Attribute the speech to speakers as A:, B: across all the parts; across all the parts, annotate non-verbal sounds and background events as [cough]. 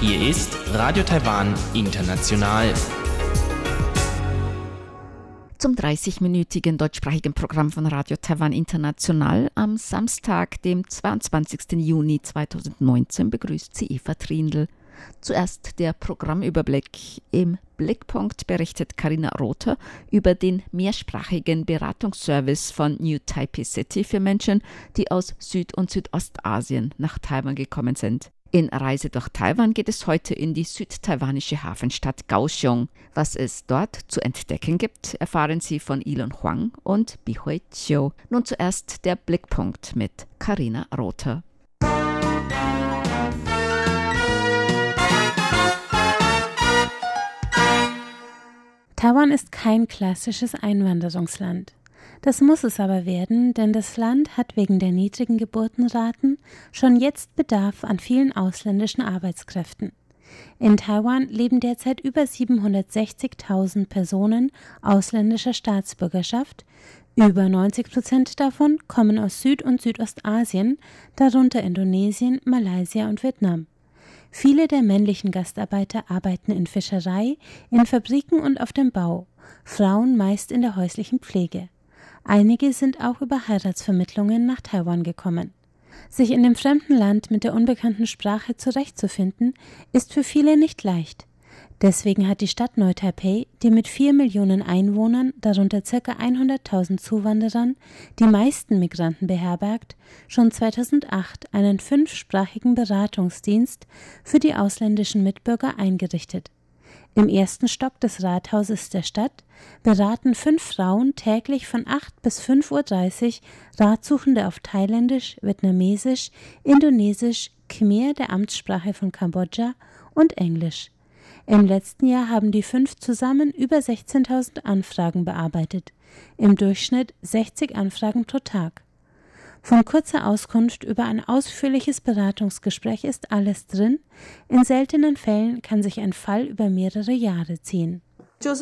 A: Hier ist Radio Taiwan International.
B: Zum 30-minütigen deutschsprachigen Programm von Radio Taiwan International am Samstag, dem 22. Juni 2019, begrüßt sie Eva Trindl. Zuerst der Programmüberblick im Blickpunkt berichtet Karina Rother über den mehrsprachigen Beratungsservice von New Taipei City für Menschen, die aus Süd- und Südostasien nach Taiwan gekommen sind. In Reise durch Taiwan geht es heute in die südtaiwanische Hafenstadt Kaohsiung. Was es dort zu entdecken gibt, erfahren Sie von Ilon Huang und Bihui Chiu. Nun zuerst der Blickpunkt mit Karina Rother.
C: Taiwan ist kein klassisches Einwanderungsland. Das muss es aber werden, denn das Land hat wegen der niedrigen Geburtenraten schon jetzt Bedarf an vielen ausländischen Arbeitskräften. In Taiwan leben derzeit über 760.000 Personen ausländischer Staatsbürgerschaft. Über 90 Prozent davon kommen aus Süd- und Südostasien, darunter Indonesien, Malaysia und Vietnam. Viele der männlichen Gastarbeiter arbeiten in Fischerei, in Fabriken und auf dem Bau, Frauen meist in der häuslichen Pflege. Einige sind auch über Heiratsvermittlungen nach Taiwan gekommen. Sich in dem fremden Land mit der unbekannten Sprache zurechtzufinden, ist für viele nicht leicht. Deswegen hat die Stadt Neu-Taipei, die mit vier Millionen Einwohnern, darunter ca. 100.000 Zuwanderern, die meisten Migranten beherbergt, schon 2008 einen fünfsprachigen Beratungsdienst für die ausländischen Mitbürger eingerichtet. Im ersten Stock des Rathauses der Stadt beraten fünf Frauen täglich von 8 bis 5.30 Uhr Ratsuchende auf Thailändisch, Vietnamesisch, Indonesisch, Khmer, der Amtssprache von Kambodscha, und Englisch. Im letzten Jahr haben die fünf zusammen über 16.000 Anfragen bearbeitet, im Durchschnitt 60 Anfragen pro Tag. Von kurzer Auskunft über ein ausführliches Beratungsgespräch ist alles drin, in seltenen Fällen kann sich ein Fall über mehrere Jahre ziehen.
B: Wir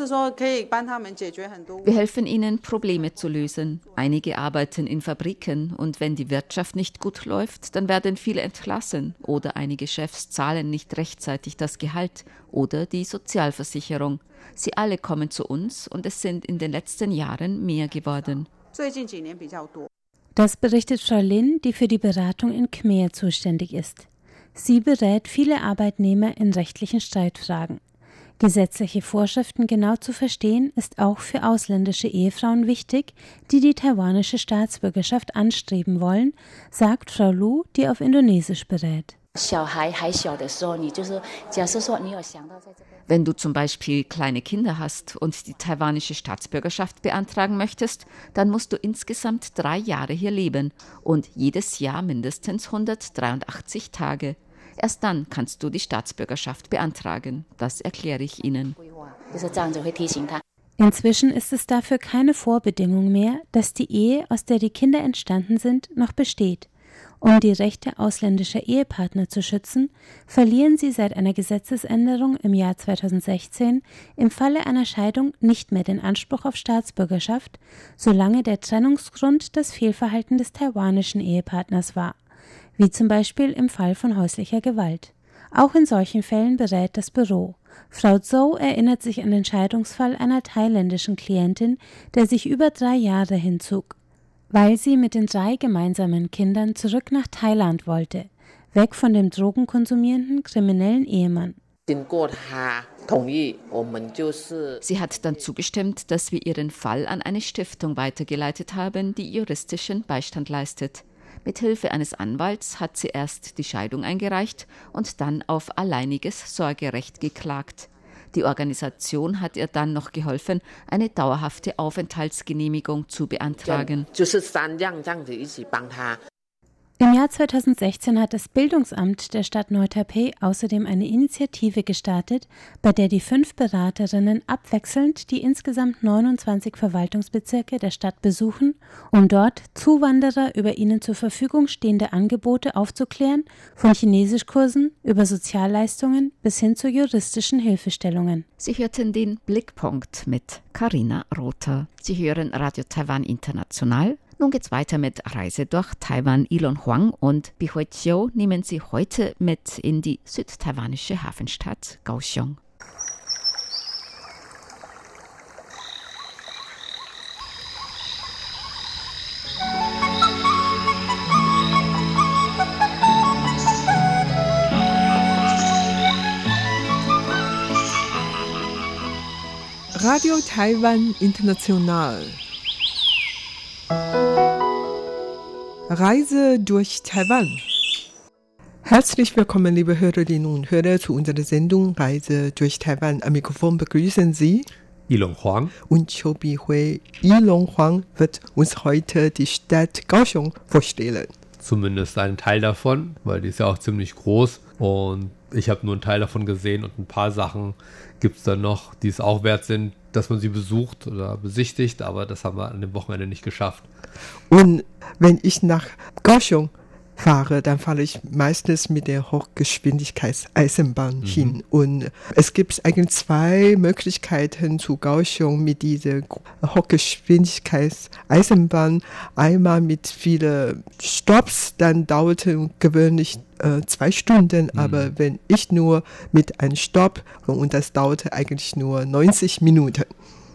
B: helfen ihnen, Probleme zu lösen. Einige arbeiten in Fabriken und wenn die Wirtschaft nicht gut läuft, dann werden viele entlassen oder einige Chefs zahlen nicht rechtzeitig das Gehalt oder die Sozialversicherung. Sie alle kommen zu uns und es sind in den letzten Jahren mehr geworden.
C: Das berichtet Frau Lin, die für die Beratung in Khmer zuständig ist. Sie berät viele Arbeitnehmer in rechtlichen Streitfragen. Gesetzliche Vorschriften genau zu verstehen, ist auch für ausländische Ehefrauen wichtig, die die taiwanische Staatsbürgerschaft anstreben wollen, sagt Frau Lu, die auf Indonesisch berät.
B: Wenn du zum Beispiel kleine Kinder hast und die taiwanische Staatsbürgerschaft beantragen möchtest, dann musst du insgesamt drei Jahre hier leben und jedes Jahr mindestens 183 Tage. Erst dann kannst du die Staatsbürgerschaft beantragen. Das erkläre ich Ihnen.
C: Inzwischen ist es dafür keine Vorbedingung mehr, dass die Ehe, aus der die Kinder entstanden sind, noch besteht. Um die Rechte ausländischer Ehepartner zu schützen, verlieren sie seit einer Gesetzesänderung im Jahr 2016 im Falle einer Scheidung nicht mehr den Anspruch auf Staatsbürgerschaft, solange der Trennungsgrund das Fehlverhalten des taiwanischen Ehepartners war wie zum Beispiel im Fall von häuslicher Gewalt. Auch in solchen Fällen berät das Büro. Frau Zhou erinnert sich an den Scheidungsfall einer thailändischen Klientin, der sich über drei Jahre hinzog, weil sie mit den drei gemeinsamen Kindern zurück nach Thailand wollte, weg von dem drogenkonsumierenden kriminellen Ehemann.
B: Sie hat dann zugestimmt, dass wir ihren Fall an eine Stiftung weitergeleitet haben, die juristischen Beistand leistet. Mithilfe eines Anwalts hat sie erst die Scheidung eingereicht und dann auf alleiniges Sorgerecht geklagt. Die Organisation hat ihr dann noch geholfen, eine dauerhafte Aufenthaltsgenehmigung zu beantragen.
C: Im Jahr 2016 hat das Bildungsamt der Stadt Neu-Taipei außerdem eine Initiative gestartet, bei der die fünf Beraterinnen abwechselnd die insgesamt 29 Verwaltungsbezirke der Stadt besuchen, um dort Zuwanderer über ihnen zur Verfügung stehende Angebote aufzuklären, von Chinesischkursen über Sozialleistungen bis hin zu juristischen Hilfestellungen.
B: Sie hörten den Blickpunkt mit Karina Rother. Sie hören Radio Taiwan International nun geht's weiter mit Reise durch Taiwan. Ilon Huang und Bihui Chiu nehmen Sie heute mit in die südtaiwanische Hafenstadt Kaohsiung.
D: Radio Taiwan International Reise durch Taiwan. Herzlich willkommen, liebe Hörerinnen und Hörer, zu unserer Sendung Reise durch Taiwan. Am Mikrofon begrüßen Sie
E: Ilong Huang
D: und Chobi Hui. Ilong Huang wird uns heute die Stadt Kaohsiung vorstellen.
E: Zumindest einen Teil davon, weil die ist ja auch ziemlich groß und ich habe nur einen Teil davon gesehen und ein paar Sachen gibt es dann noch, die es auch wert sind, dass man sie besucht oder besichtigt, aber das haben wir an dem Wochenende nicht geschafft.
D: Und wenn ich nach Kaohsiung fahre, dann fahre ich meistens mit der Hochgeschwindigkeitseisenbahn mhm. hin. Und es gibt eigentlich zwei Möglichkeiten zu Kaohsiung mit dieser Hochgeschwindigkeitseisenbahn. Einmal mit vielen Stops, dann dauert es gewöhnlich äh, zwei Stunden, mhm. aber wenn ich nur mit einem Stopp und das dauerte eigentlich nur 90 Minuten.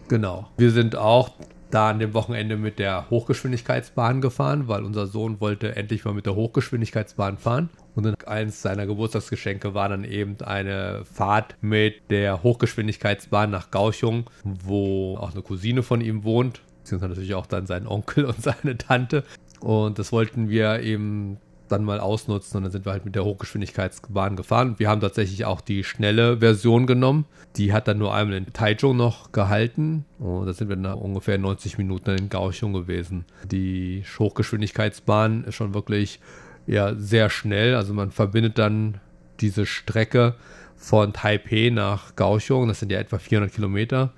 E: Genau. Wir sind auch da an dem Wochenende mit der Hochgeschwindigkeitsbahn gefahren, weil unser Sohn wollte endlich mal mit der Hochgeschwindigkeitsbahn fahren. Und eins seiner Geburtstagsgeschenke war dann eben eine Fahrt mit der Hochgeschwindigkeitsbahn nach Gauchung, wo auch eine Cousine von ihm wohnt, beziehungsweise natürlich auch dann sein Onkel und seine Tante. Und das wollten wir eben dann mal ausnutzen und dann sind wir halt mit der Hochgeschwindigkeitsbahn gefahren. Wir haben tatsächlich auch die schnelle Version genommen. Die hat dann nur einmal in Taichung noch gehalten und da sind wir nach ungefähr 90 Minuten in Kaohsiung gewesen. Die Hochgeschwindigkeitsbahn ist schon wirklich ja, sehr schnell. Also man verbindet dann diese Strecke von Taipei nach Kaohsiung, das sind ja etwa 400 Kilometer.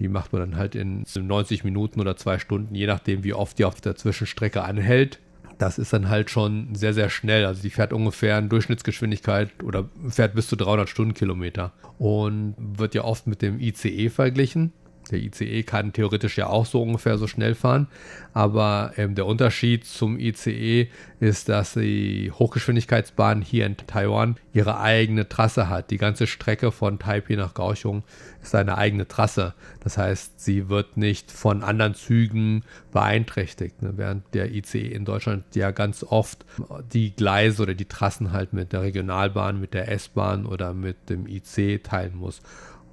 E: Die macht man dann halt in 90 Minuten oder zwei Stunden, je nachdem, wie oft die auf der Zwischenstrecke anhält das ist dann halt schon sehr, sehr schnell. Also die fährt ungefähr in Durchschnittsgeschwindigkeit oder fährt bis zu 300 Stundenkilometer und wird ja oft mit dem ICE verglichen. Der ICE kann theoretisch ja auch so ungefähr so schnell fahren, aber ähm, der Unterschied zum ICE ist, dass die Hochgeschwindigkeitsbahn hier in Taiwan ihre eigene Trasse hat. Die ganze Strecke von Taipei nach Kaohsiung ist eine eigene Trasse. Das heißt, sie wird nicht von anderen Zügen beeinträchtigt, ne? während der ICE in Deutschland ja ganz oft die Gleise oder die Trassen halt mit der Regionalbahn, mit der S-Bahn oder mit dem IC teilen muss.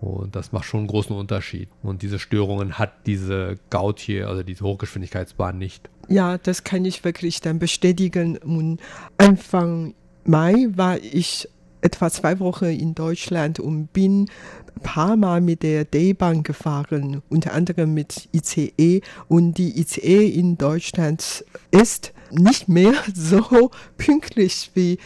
E: Und das macht schon einen großen Unterschied. Und diese Störungen hat diese Gautier, also diese Hochgeschwindigkeitsbahn nicht.
D: Ja, das kann ich wirklich dann bestätigen. Und Anfang Mai war ich etwa zwei Wochen in Deutschland und bin ein paar Mal mit der D-Bahn gefahren, unter anderem mit ICE. Und die ICE in Deutschland ist nicht mehr [laughs] so pünktlich wie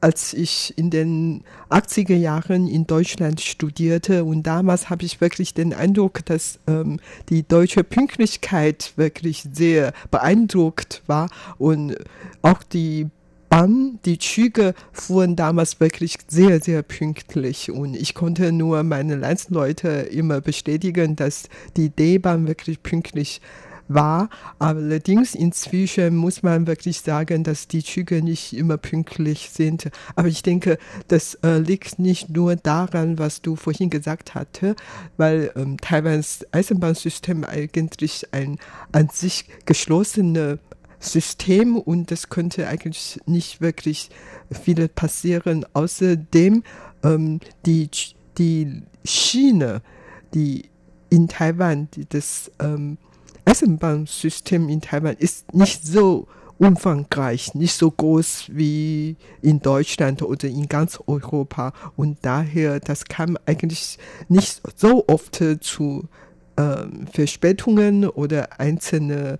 D: als ich in den 80er Jahren in Deutschland studierte. Und damals habe ich wirklich den Eindruck, dass ähm, die deutsche Pünktlichkeit wirklich sehr beeindruckt war. Und auch die Bahn, die Züge fuhren damals wirklich sehr, sehr pünktlich. Und ich konnte nur meine Landsleute immer bestätigen, dass die D-Bahn wirklich pünktlich war. Allerdings inzwischen muss man wirklich sagen, dass die Züge nicht immer pünktlich sind. Aber ich denke, das äh, liegt nicht nur daran, was du vorhin gesagt hatte, weil ähm, Taiwans Eisenbahnsystem eigentlich ein an sich geschlossenes System und das könnte eigentlich nicht wirklich viel passieren. Außerdem ähm, die, die Schiene, die in Taiwan, die das ähm, Eisenbahnsystem in Taiwan ist nicht so umfangreich, nicht so groß wie in Deutschland oder in ganz Europa. Und daher, das kam eigentlich nicht so oft zu äh, Verspätungen oder einzelne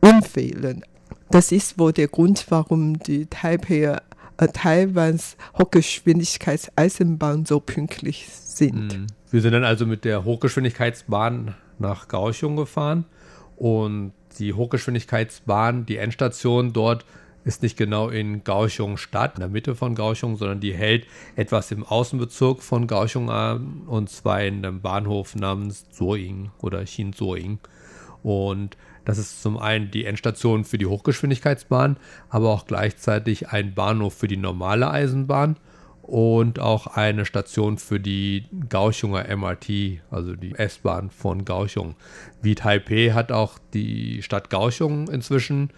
D: Unfällen. Das ist wohl der Grund, warum die Taipei äh, Taiwans Hochgeschwindigkeitseisenbahn so pünktlich sind.
E: Mhm. Wir sind dann also mit der Hochgeschwindigkeitsbahn nach Kaohsiung gefahren und die Hochgeschwindigkeitsbahn, die Endstation dort ist nicht genau in Kaohsiung Stadt, in der Mitte von Kaohsiung, sondern die hält etwas im Außenbezirk von Kaohsiung an und zwar in einem Bahnhof namens Zoing oder Xinzoing. Und das ist zum einen die Endstation für die Hochgeschwindigkeitsbahn, aber auch gleichzeitig ein Bahnhof für die normale Eisenbahn und auch eine Station für die Kaohsiunger MRT, also die S-Bahn von Kaohsiung. Wie Taipei hat auch die Stadt Kaohsiung inzwischen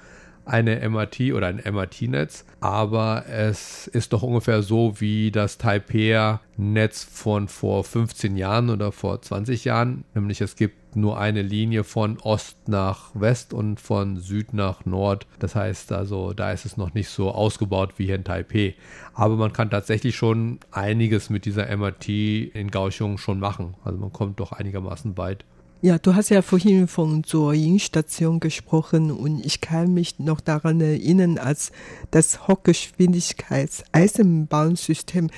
E: eine MRT oder ein MRT-Netz, aber es ist doch ungefähr so wie das Taipei-Netz von vor 15 Jahren oder vor 20 Jahren, nämlich es gibt nur eine Linie von Ost nach West und von Süd nach Nord. Das heißt also, da ist es noch nicht so ausgebaut wie hier in Taipei. Aber man kann tatsächlich schon einiges mit dieser MRT in Kaohsiung schon machen. Also man kommt doch einigermaßen weit.
D: Ja, du hast ja vorhin von zur Station gesprochen und ich kann mich noch daran erinnern, als das Hochgeschwindigkeits-Eisenbahnsystem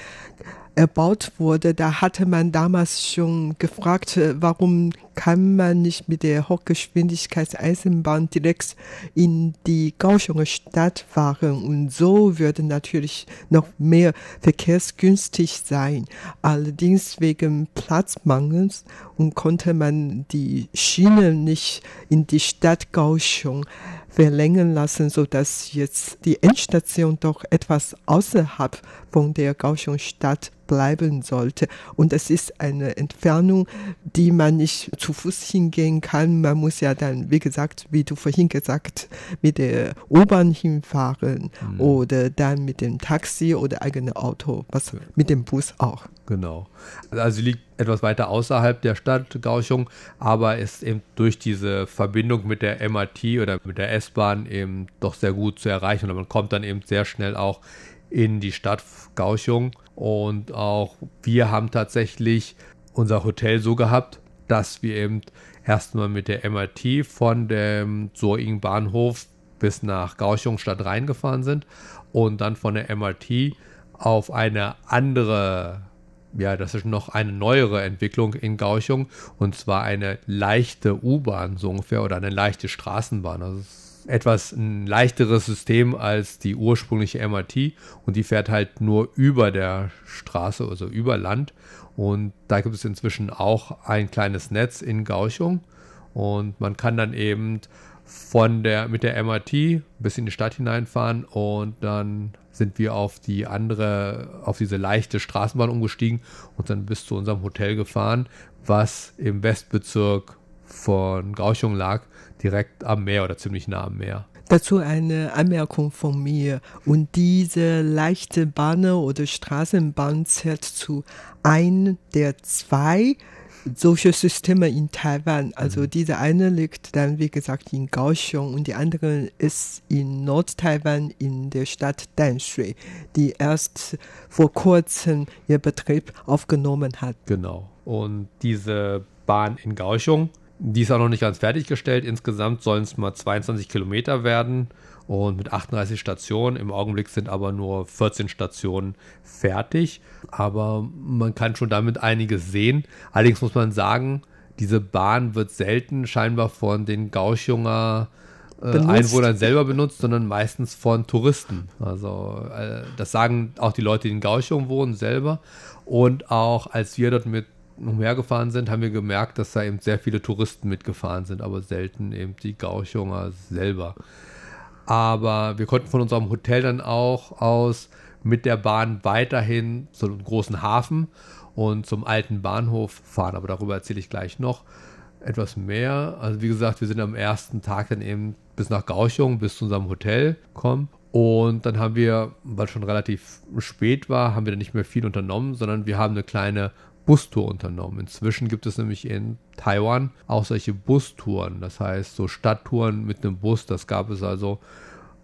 D: erbaut wurde, da hatte man damals schon gefragt, äh, warum kann man nicht mit der Hochgeschwindigkeitseisenbahn direkt in die Kaohsiunger Stadt fahren und so würde natürlich noch mehr verkehrsgünstig sein. Allerdings wegen Platzmangels und konnte man die Schienen nicht in die Stadt Kaohsiung verlängern lassen, so dass jetzt die Endstation doch etwas außerhalb von der Kaohsiung-Stadt bleiben sollte. Und es ist eine Entfernung, die man nicht zu Fuß hingehen kann. Man muss ja dann, wie gesagt, wie du vorhin gesagt, mit der U-Bahn hinfahren mhm. oder dann mit dem Taxi oder eigene Auto, was mit dem Bus auch.
E: Genau. Also sie liegt etwas weiter außerhalb der Stadt Kaohsiung, aber ist eben durch diese Verbindung mit der MRT oder mit der S-Bahn eben doch sehr gut zu erreichen und man kommt dann eben sehr schnell auch in die Stadt Kaohsiung und auch wir haben tatsächlich unser Hotel so gehabt, dass wir eben erstmal mit der MRT von dem Soing Bahnhof bis nach Kaohsiung Stadt reingefahren sind und dann von der MRT auf eine andere, ja, das ist noch eine neuere Entwicklung in Kaohsiung und zwar eine leichte U-Bahn so ungefähr oder eine leichte Straßenbahn. Also etwas ein leichteres System als die ursprüngliche MRT und die fährt halt nur über der Straße, also über Land. Und da gibt es inzwischen auch ein kleines Netz in Gauchung. Und man kann dann eben von der mit der MRT bis in die Stadt hineinfahren. Und dann sind wir auf die andere, auf diese leichte Straßenbahn umgestiegen und dann bis zu unserem Hotel gefahren, was im Westbezirk von Gauchung lag direkt am Meer oder ziemlich nah am Meer.
D: Dazu eine Anmerkung von mir. Und diese leichte Bahn oder Straßenbahn zählt zu ein der zwei solche Systeme in Taiwan. Also mhm. diese eine liegt dann, wie gesagt, in Kaohsiung und die andere ist in Nord-Taiwan in der Stadt Danshui, die erst vor kurzem ihr Betrieb aufgenommen hat.
E: Genau. Und diese Bahn in Kaohsiung die ist auch noch nicht ganz fertiggestellt. Insgesamt sollen es mal 22 Kilometer werden und mit 38 Stationen. Im Augenblick sind aber nur 14 Stationen fertig. Aber man kann schon damit einiges sehen. Allerdings muss man sagen, diese Bahn wird selten scheinbar von den Gauchjunger äh, Einwohnern selber benutzt, sondern meistens von Touristen. Also äh, das sagen auch die Leute, die in Gauchung wohnen, selber. Und auch als wir dort mit umhergefahren sind, haben wir gemerkt, dass da eben sehr viele Touristen mitgefahren sind, aber selten eben die Gauchunger selber. Aber wir konnten von unserem Hotel dann auch aus mit der Bahn weiterhin zum großen Hafen und zum alten Bahnhof fahren. Aber darüber erzähle ich gleich noch etwas mehr. Also wie gesagt, wir sind am ersten Tag dann eben bis nach Gauchung, bis zu unserem Hotel gekommen. Und dann haben wir, weil es schon relativ spät war, haben wir dann nicht mehr viel unternommen, sondern wir haben eine kleine Bustour unternommen. Inzwischen gibt es nämlich in Taiwan auch solche Bustouren, das heißt so Stadttouren mit einem Bus. Das gab es also,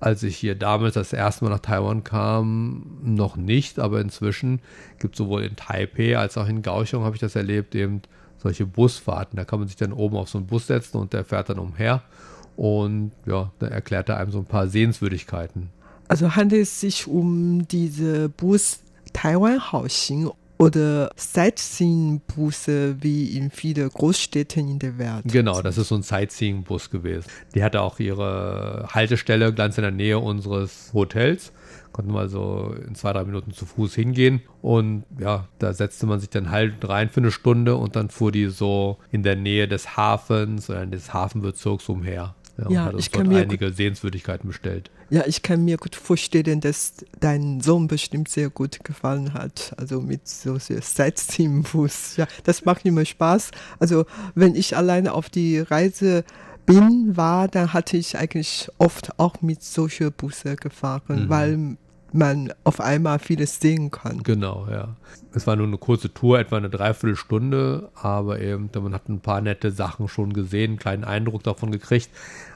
E: als ich hier damals das erste Mal nach Taiwan kam, noch nicht, aber inzwischen gibt es sowohl in Taipei als auch in Kaohsiung, habe ich das erlebt, eben solche Busfahrten. Da kann man sich dann oben auf so einen Bus setzen und der fährt dann umher Und ja, da erklärt er einem so ein paar Sehenswürdigkeiten.
D: Also handelt es sich um diese Bus Taiwan Haoxing oder Sightseeing-Busse wie in vielen Großstädten in der Welt.
E: Genau, das ist so ein Sightseeing-Bus gewesen. Die hatte auch ihre Haltestelle ganz in der Nähe unseres Hotels. Konnten wir also in zwei, drei Minuten zu Fuß hingehen. Und ja, da setzte man sich dann halt rein für eine Stunde und dann fuhr die so in der Nähe des Hafens oder des Hafenbezirks umher.
D: Ja, ja
E: ich kann mir einige Sehenswürdigkeiten bestellt.
D: Ja, ich kann mir gut vorstellen, dass dein Sohn bestimmt sehr gut gefallen hat. Also mit so Sightseeing-Bus. Ja, das macht immer Spaß. Also wenn ich alleine auf die Reise bin, war, dann hatte ich eigentlich oft auch mit solchen Busse gefahren, mhm. weil man auf einmal vieles sehen kann.
E: Genau, ja. Es war nur eine kurze Tour, etwa eine Dreiviertelstunde, aber eben, man hat ein paar nette Sachen schon gesehen, einen kleinen Eindruck davon gekriegt.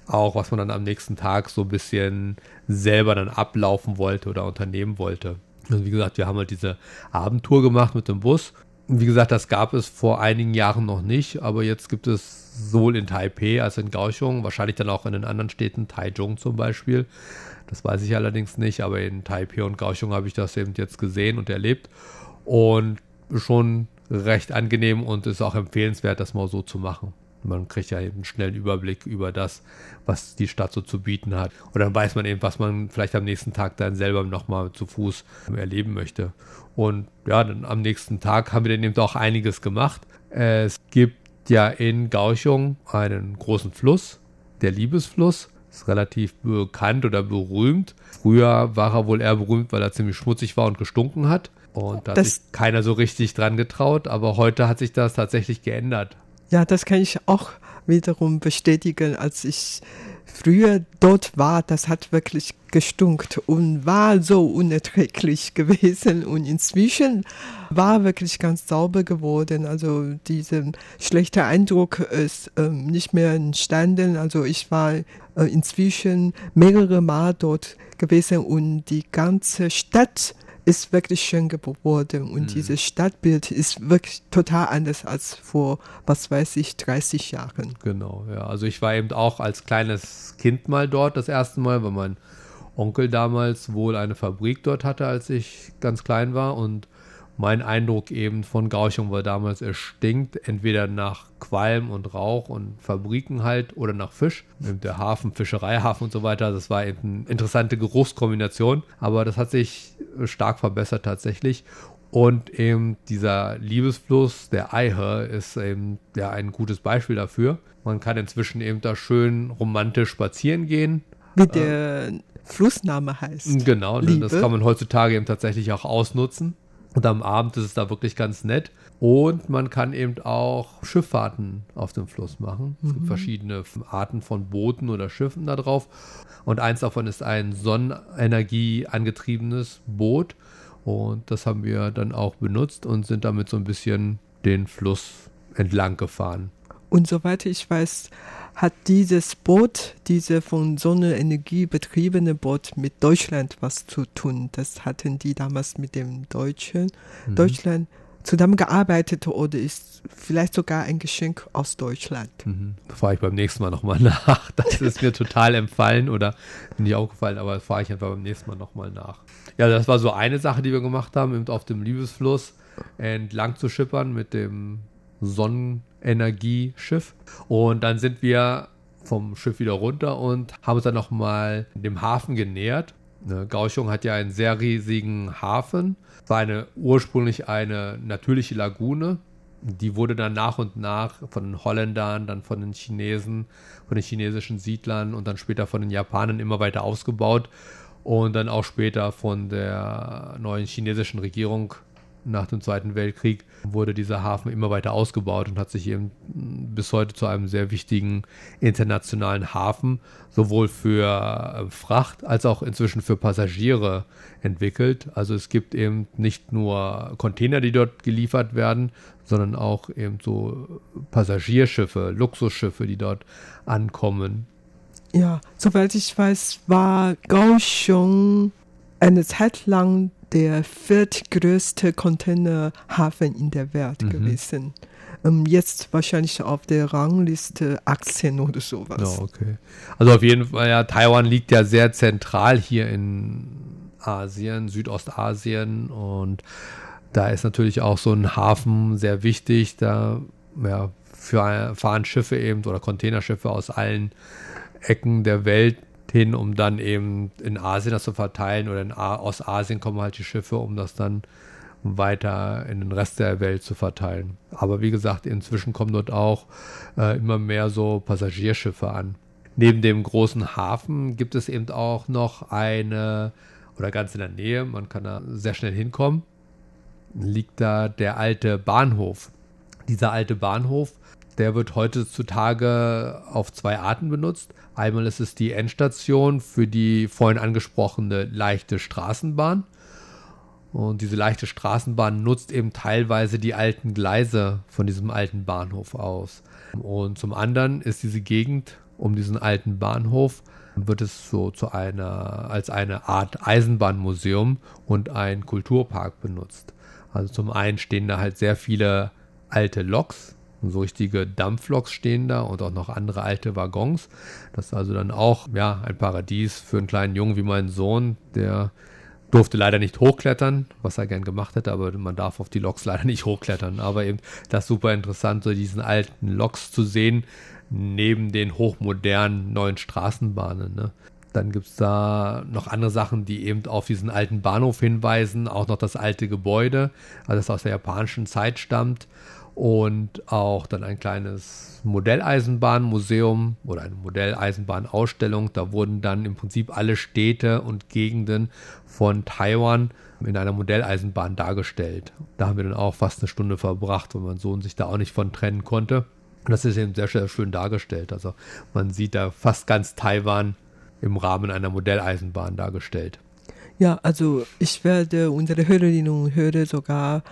E: Auch was man dann am nächsten Tag so ein bisschen selber dann ablaufen wollte oder unternehmen wollte. Also wie gesagt, wir haben halt diese Abendtour gemacht mit dem Bus. Wie gesagt, das gab es vor einigen Jahren noch nicht, aber jetzt gibt es sowohl in Taipei als in Kaohsiung, wahrscheinlich dann auch in den anderen Städten, Taichung zum Beispiel, das weiß ich allerdings nicht, aber in Taipei und Kaohsiung habe ich das eben jetzt gesehen und erlebt. Und schon recht angenehm und ist auch empfehlenswert, das mal so zu machen. Man kriegt ja eben einen schnellen Überblick über das, was die Stadt so zu bieten hat. Und dann weiß man eben, was man vielleicht am nächsten Tag dann selber nochmal zu Fuß erleben möchte. Und ja, dann am nächsten Tag haben wir dann eben auch einiges gemacht. Es gibt ja in Kaohsiung einen großen Fluss, der Liebesfluss ist relativ bekannt oder berühmt. Früher war er wohl eher berühmt, weil er ziemlich schmutzig war und gestunken hat. Und da hat sich keiner so richtig dran getraut. Aber heute hat sich das tatsächlich geändert.
D: Ja, das kann ich auch wiederum bestätigen, als ich früher dort war, das hat wirklich gestunkt und war so unerträglich [laughs] gewesen. Und inzwischen war wirklich ganz sauber geworden. Also dieser schlechte Eindruck ist ähm, nicht mehr entstanden. Also ich war äh, inzwischen mehrere Mal dort gewesen und die ganze Stadt ist wirklich schön geworden und mhm. dieses Stadtbild ist wirklich total anders als vor, was weiß ich, 30 Jahren.
E: Genau, ja. Also ich war eben auch als kleines Kind mal dort das erste Mal, weil mein Onkel damals wohl eine Fabrik dort hatte, als ich ganz klein war und mein Eindruck eben von Gauchung war damals, es stinkt entweder nach Qualm und Rauch und Fabriken halt oder nach Fisch. Der Hafen, Fischereihafen und so weiter. Das war eben eine interessante Geruchskombination. Aber das hat sich stark verbessert tatsächlich. Und eben dieser Liebesfluss, der Eihe, ist eben ja ein gutes Beispiel dafür. Man kann inzwischen eben da schön romantisch spazieren gehen.
D: Wie der äh, Flussname heißt.
E: Genau, Liebe. das kann man heutzutage eben tatsächlich auch ausnutzen. Und am Abend ist es da wirklich ganz nett. Und man kann eben auch Schifffahrten auf dem Fluss machen. Es gibt mhm. verschiedene Arten von Booten oder Schiffen da drauf. Und eins davon ist ein Sonnenenergie angetriebenes Boot. Und das haben wir dann auch benutzt und sind damit so ein bisschen den Fluss entlang gefahren.
D: Und soweit ich weiß, hat dieses Boot, diese von Sonnenenergie betriebene Boot mit Deutschland was zu tun. Das hatten die damals mit dem Deutschen, mhm. Deutschland zusammengearbeitet oder ist vielleicht sogar ein Geschenk aus Deutschland.
E: Mhm. Fahre ich beim nächsten Mal nochmal [laughs] nach. Das ist mir total empfallen oder nicht aufgefallen, aber fahre ich einfach beim nächsten Mal nochmal nach. Ja, das war so eine Sache, die wir gemacht haben, eben auf dem Liebesfluss entlang zu schippern mit dem Sonnenenergieschiff. Und dann sind wir vom Schiff wieder runter und haben uns dann nochmal dem Hafen genähert. Ne, Gauchung hat ja einen sehr riesigen Hafen. War eine, ursprünglich eine natürliche Lagune. Die wurde dann nach und nach von den Holländern, dann von den Chinesen, von den chinesischen Siedlern und dann später von den Japanern immer weiter ausgebaut und dann auch später von der neuen chinesischen Regierung nach dem Zweiten Weltkrieg wurde dieser Hafen immer weiter ausgebaut und hat sich eben bis heute zu einem sehr wichtigen internationalen Hafen, sowohl für äh, Fracht als auch inzwischen für Passagiere entwickelt. Also es gibt eben nicht nur Container, die dort geliefert werden, sondern auch eben so Passagierschiffe, Luxusschiffe, die dort ankommen.
D: Ja, soweit ich weiß, war Kaohsiung eine Zeit lang der viertgrößte Containerhafen in der Welt mhm. gewesen. ähm, jetzt wahrscheinlich auf der Rangliste 18 oder sowas.
E: Ja, okay. Also auf jeden Fall, ja, Taiwan liegt ja sehr zentral hier in Asien, Südostasien und da ist natürlich auch so ein Hafen sehr wichtig. Da ja, für, fahren Schiffe eben oder Containerschiffe aus allen Ecken der Welt hin, um dann eben in Asien das zu verteilen oder in aus Asien kommen halt die Schiffe, um das dann weiter in den Rest der Welt zu verteilen. Aber wie gesagt, inzwischen kommen dort auch äh, immer mehr so Passagierschiffe an. Neben dem großen Hafen gibt es eben auch noch eine, oder ganz in der Nähe, man kann da sehr schnell hinkommen, liegt da der alte Bahnhof. Dieser alte Bahnhof, der wird heutzutage auf zwei Arten benutzt. Einmal ist es die Endstation für die vorhin angesprochene leichte Straßenbahn. Und diese leichte Straßenbahn nutzt eben teilweise die alten Gleise von diesem alten Bahnhof aus. Und zum anderen ist diese Gegend um diesen alten Bahnhof wird es so zu einer als eine Art Eisenbahnmuseum und ein Kulturpark benutzt. Also zum einen stehen da halt sehr viele alte Loks, so richtige Dampfloks stehen da und auch noch andere alte Waggons. Das ist also dann auch ja ein Paradies für einen kleinen Jungen wie meinen Sohn, der durfte leider nicht hochklettern, was er gern gemacht hätte, aber man darf auf die Loks [laughs] leider nicht hochklettern. Aber eben das super interessant, so diesen alten Loks zu sehen, neben den hochmodernen neuen Straßenbahnen. Ne? Dann gibt es da noch andere Sachen, die eben auf diesen alten Bahnhof hinweisen, auch noch das alte Gebäude, also das aus der japanischen Zeit stammt und auch dann ein kleines Modelleisenbahnmuseum oder eine Modelleisenbahnausstellung. Da wurden dann im Prinzip alle Städte und Gegenden von Taiwan in einer Modelleisenbahn dargestellt. Da haben wir dann auch fast eine Stunde verbracht, weil mein Sohn sich da auch nicht von trennen konnte. Und das ist eben sehr, sehr schön dargestellt. Also man sieht da fast ganz Taiwan im Rahmen einer Modelleisenbahn dargestellt.
D: Ja, also ich werde unsere Hörerinnen und Hörer sogar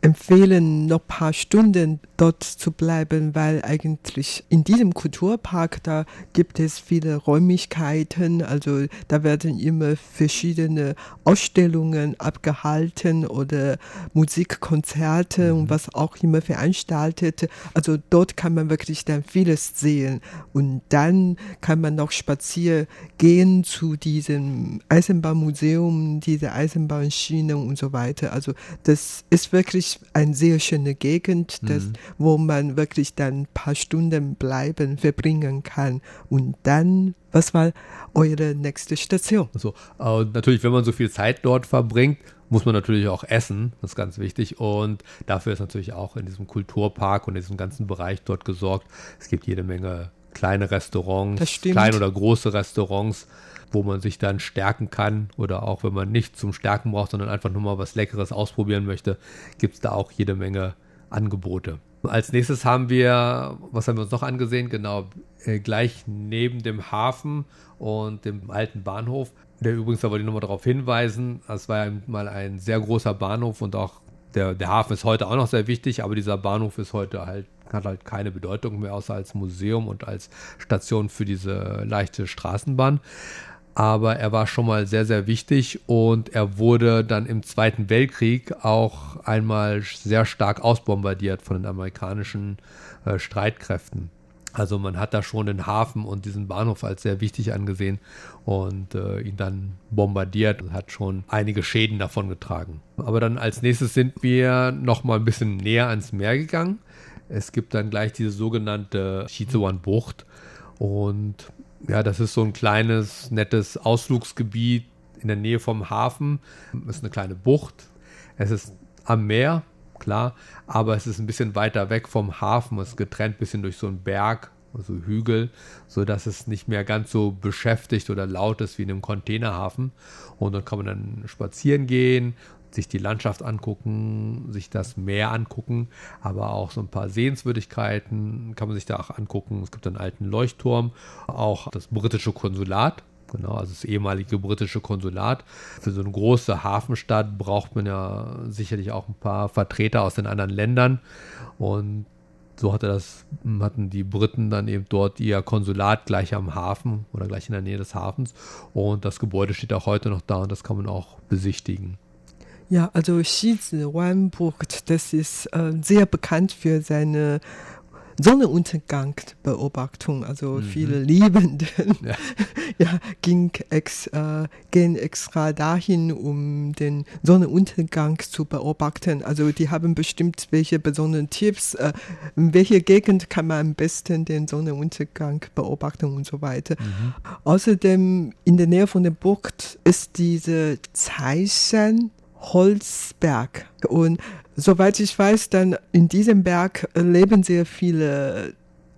D: empfehlen, noch ein paar Stunden dort zu bleiben, weil eigentlich in diesem Kulturpark, da gibt es viele Räumlichkeiten, also da werden immer verschiedene Ausstellungen abgehalten oder Musikkonzerte mhm. und was auch immer veranstaltet. Also dort kann man wirklich dann vieles sehen und dann kann man noch spazieren gehen zu diesem Eisenbahnmuseum, diese Eisenbahnschienen und so weiter. Also das ist wirklich eine sehr schöne Gegend, das, mhm wo man wirklich dann ein paar Stunden bleiben, verbringen kann. Und dann, was war eure nächste Station?
E: Also, äh, natürlich, wenn man so viel Zeit dort verbringt, muss man natürlich auch essen, das ist ganz wichtig. Und dafür ist natürlich auch in diesem Kulturpark und in diesem ganzen Bereich dort gesorgt. Es gibt jede Menge kleine Restaurants, kleine oder große Restaurants, wo man sich dann stärken kann oder auch wenn man nicht zum Stärken braucht, sondern einfach nur mal was Leckeres ausprobieren möchte, gibt es da auch jede Menge Angebote. Als nächstes haben wir, was haben wir uns noch angesehen? Genau, äh, gleich neben dem Hafen und dem alten Bahnhof. Der übrigens, da wollte ich nochmal darauf hinweisen, das war ja mal ein sehr großer Bahnhof und auch der, der Hafen ist heute auch noch sehr wichtig, aber dieser Bahnhof ist heute halt, hat halt keine Bedeutung mehr, außer als Museum und als Station für diese leichte Straßenbahn aber er war schon mal sehr, sehr wichtig und er wurde dann im Zweiten Weltkrieg auch einmal sehr stark ausbombardiert von den amerikanischen äh, Streitkräften. Also man hat da schon den Hafen und diesen Bahnhof als sehr wichtig angesehen und äh, ihn dann bombardiert und hat schon einige Schäden davon getragen. Aber dann als nächstes sind wir noch mal ein bisschen näher ans Meer gegangen. Es gibt dann gleich diese sogenannte Shizuan-Bucht und ja, das ist so ein kleines, nettes Ausflugsgebiet in der Nähe vom Hafen. Es ist eine kleine Bucht. Es ist am Meer, klar, aber es ist ein bisschen weiter weg vom Hafen. Es ist getrennt ein bisschen durch so einen Berg, also Hügel, sodass es nicht mehr ganz so beschäftigt oder laut ist wie in einem Containerhafen. Und dann kann man dann spazieren gehen sich die Landschaft angucken, sich das Meer angucken, aber auch so ein paar Sehenswürdigkeiten kann man sich da auch angucken. Es gibt einen alten Leuchtturm, auch das britische Konsulat. Genau, also das ehemalige britische Konsulat. Für so eine große Hafenstadt braucht man ja sicherlich auch ein paar Vertreter aus den anderen Ländern. Und so hatte das, hatten die Briten dann eben dort ihr Konsulat gleich am Hafen oder gleich in der Nähe des Hafens. Und das Gebäude steht auch heute noch da und das kann man auch besichtigen.
D: Ja, also Shizi-Wanbucht, das ist äh, sehr bekannt für seine Sonnenuntergangsbeobachtung. Also
E: Mhm.
D: viele Liebenden [laughs]
E: Ja. [laughs]
D: ja, ging ex, äh, gehen extra dahin, um den Sonnenuntergang zu beobachten. Also die haben bestimmt welche besonderen Tipps, äh, in welcher Gegend kann man am besten den Sonnenuntergang beobachten und so weiter. Außerdem in der Nähe von der Bucht ist diese Zeichan Holzberg und soweit ich weiß, dann in diesem Berg leben sehr viele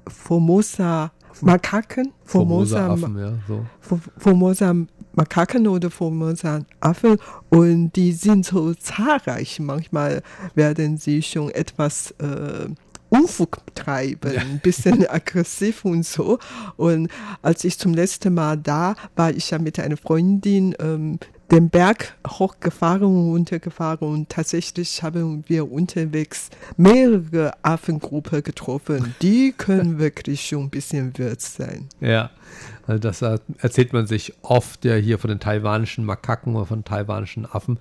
D: Formosa Makaken,
E: Formosa
D: Formosa,
E: ja, so.
D: Fo- Formosa Makaken oder Formosa Affen und die sind so zahlreich. Manchmal werden sie schon etwas äh, Unfug treiben, ein bisschen [laughs] aggressiv und so. Und als ich zum letzten Mal da war, ich ja mit einer Freundin ähm, den Berg hochgefahren und runtergefahren und tatsächlich haben wir unterwegs mehrere Affengruppen getroffen. Die können [laughs] wirklich schon ein bisschen wild sein.
E: Ja, also das äh, erzählt man sich oft ja hier von den taiwanischen Makaken oder von taiwanischen Affen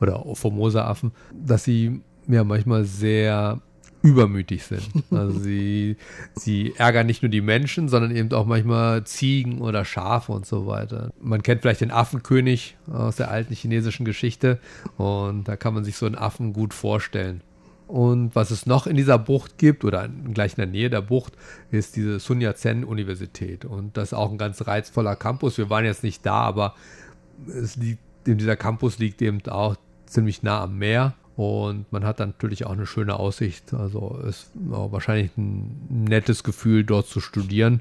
E: oder Formosa-Affen, dass sie ja manchmal sehr übermütig sind. Also sie, sie ärgern nicht nur die Menschen, sondern eben auch manchmal Ziegen oder Schafe und so weiter. Man kennt vielleicht den Affenkönig aus der alten chinesischen Geschichte und da kann man sich so einen Affen gut vorstellen. Und was es noch in dieser Bucht gibt, oder gleich in der Nähe der Bucht, ist diese Sun Yat-sen-Universität. Und das ist auch ein ganz reizvoller Campus. Wir waren jetzt nicht da, aber es liegt, dieser Campus liegt eben auch ziemlich nah am Meer. Und man hat dann natürlich auch eine schöne Aussicht. Also ist wahrscheinlich ein nettes Gefühl, dort zu studieren,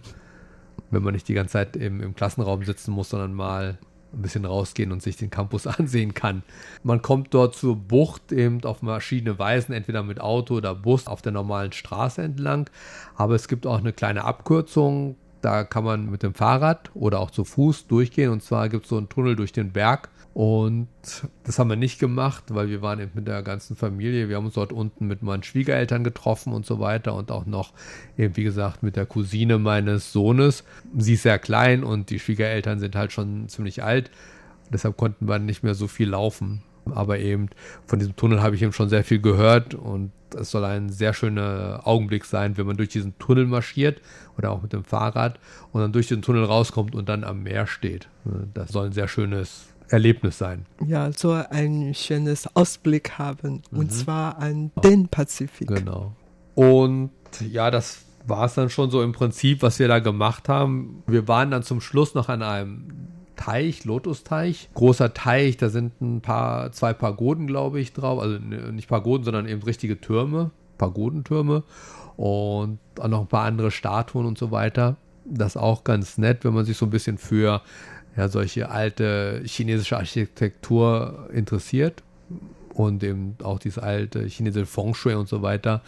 E: wenn man nicht die ganze Zeit im, im Klassenraum sitzen muss, sondern mal ein bisschen rausgehen und sich den Campus [laughs] ansehen kann. Man kommt dort zur Bucht eben auf verschiedene Weisen, entweder mit Auto oder Bus auf der normalen Straße entlang. Aber es gibt auch eine kleine Abkürzung. Da kann man mit dem Fahrrad oder auch zu Fuß durchgehen. Und zwar gibt es so einen Tunnel durch den Berg. Und das haben wir nicht gemacht, weil wir waren eben mit der ganzen Familie. Wir haben uns dort unten mit meinen Schwiegereltern getroffen und so weiter und auch noch eben, wie gesagt, mit der Cousine meines Sohnes. Sie ist sehr klein und die Schwiegereltern sind halt schon ziemlich alt. Deshalb konnten wir nicht mehr so viel laufen. Aber eben von diesem Tunnel habe ich eben schon sehr viel gehört und es soll ein sehr schöner Augenblick sein, wenn man durch diesen Tunnel marschiert oder auch mit dem Fahrrad und dann durch den Tunnel rauskommt und dann am Meer steht. Das soll ein sehr schönes Erlebnis sein.
D: Ja, so ein schönes Ausblick haben und zwar an den Pazifik.
E: Genau. Und ja, das war es dann schon so im Prinzip, was wir da gemacht haben. Wir waren dann zum Schluss noch an einem Teich, Lotusteich, großer Teich, da sind ein paar, zwei Pagoden, glaube ich, drauf, also nicht Pagoden, sondern eben richtige Türme, Pagodentürme und auch noch ein paar andere Statuen und so weiter. Das ist auch ganz nett, wenn man sich so ein bisschen für ja, solche alte chinesische Architektur interessiert und eben auch diese alte chinesische Feng Shui und so weiter.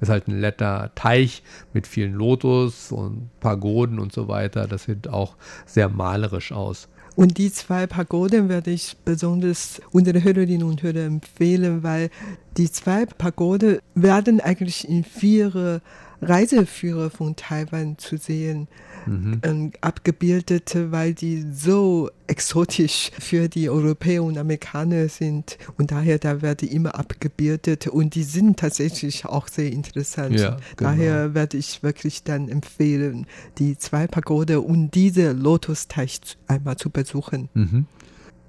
E: Ist halt ein netter Teich mit vielen Lotus und Pagoden und so weiter. Das sieht auch sehr malerisch aus.
D: Und die zwei Pagoden werde ich besonders unsere Hörerinnen und Hörer empfehlen, weil die zwei Pagoden werden eigentlich in vier Reiseführer von Taiwan zu sehen ähm, abgebildet, weil die so exotisch für die Europäer und Amerikaner sind. Und daher, da werde immer abgebildet und die sind tatsächlich auch sehr interessant.
E: Ja, genau.
D: Daher werde ich wirklich dann empfehlen, die zwei Pagode und diese Lotusteich einmal zu besuchen.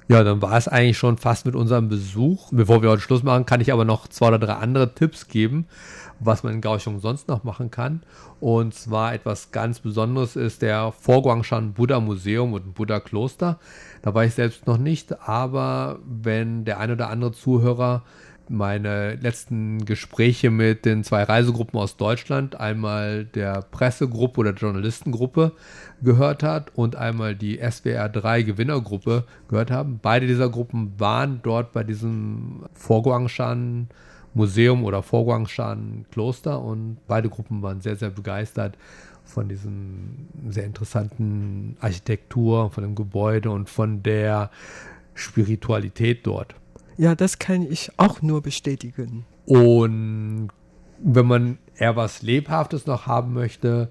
E: Ja, dann war es eigentlich schon fast mit unserem Besuch. Bevor wir heute Schluss machen, kann ich aber noch zwei oder drei andere Tipps geben, was man in Kaohsiung sonst noch machen kann. Und zwar etwas ganz Besonderes ist der Vorguangshan Buddha Museum und Buddha Kloster. Da war ich selbst noch nicht, aber wenn der ein oder andere Zuhörer meine letzten Gespräche mit den zwei Reisegruppen aus Deutschland, einmal der Pressegruppe oder der Journalistengruppe gehört hat und einmal die SWR 3 Gewinnergruppe gehört haben. Beide dieser Gruppen waren dort bei diesem Vorguangshan Museum oder Vorguangshan Kloster und beide Gruppen waren sehr, sehr begeistert von diesem sehr interessanten Architektur, von dem Gebäude und von der Spiritualität dort.
D: Ja, das kann ich auch nur bestätigen.
E: Und wenn man eher was Lebhaftes noch haben möchte,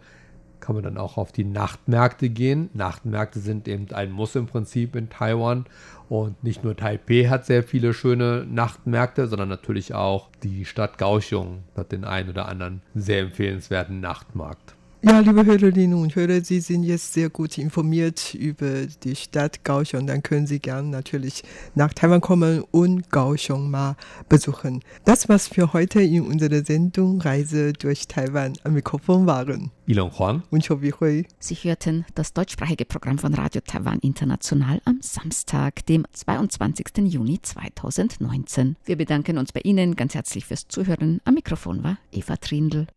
E: kann man dann auch auf die Nachtmärkte gehen. Nachtmärkte sind eben ein Muss im Prinzip in Taiwan. Und nicht nur Taipei hat sehr viele schöne Nachtmärkte, sondern natürlich auch die Stadt Kaohsiung hat den einen oder anderen sehr empfehlenswerten Nachtmarkt.
D: Ja, liebe Hörerinnen und Hörer, Sie sind jetzt sehr gut informiert über die Stadt Kaohsiung. Dann können Sie gerne natürlich nach Taiwan kommen und Kaohsiung mal besuchen. Das war's für heute in unserer Sendung Reise durch Taiwan. Am Mikrofon waren
E: Ilon Huang
D: und Chobi Hui.
B: Sie hörten das deutschsprachige Programm von Radio Taiwan International am Samstag, dem 22. Juni 2019. Wir bedanken uns bei Ihnen ganz herzlich fürs Zuhören. Am Mikrofon war Eva Trindl.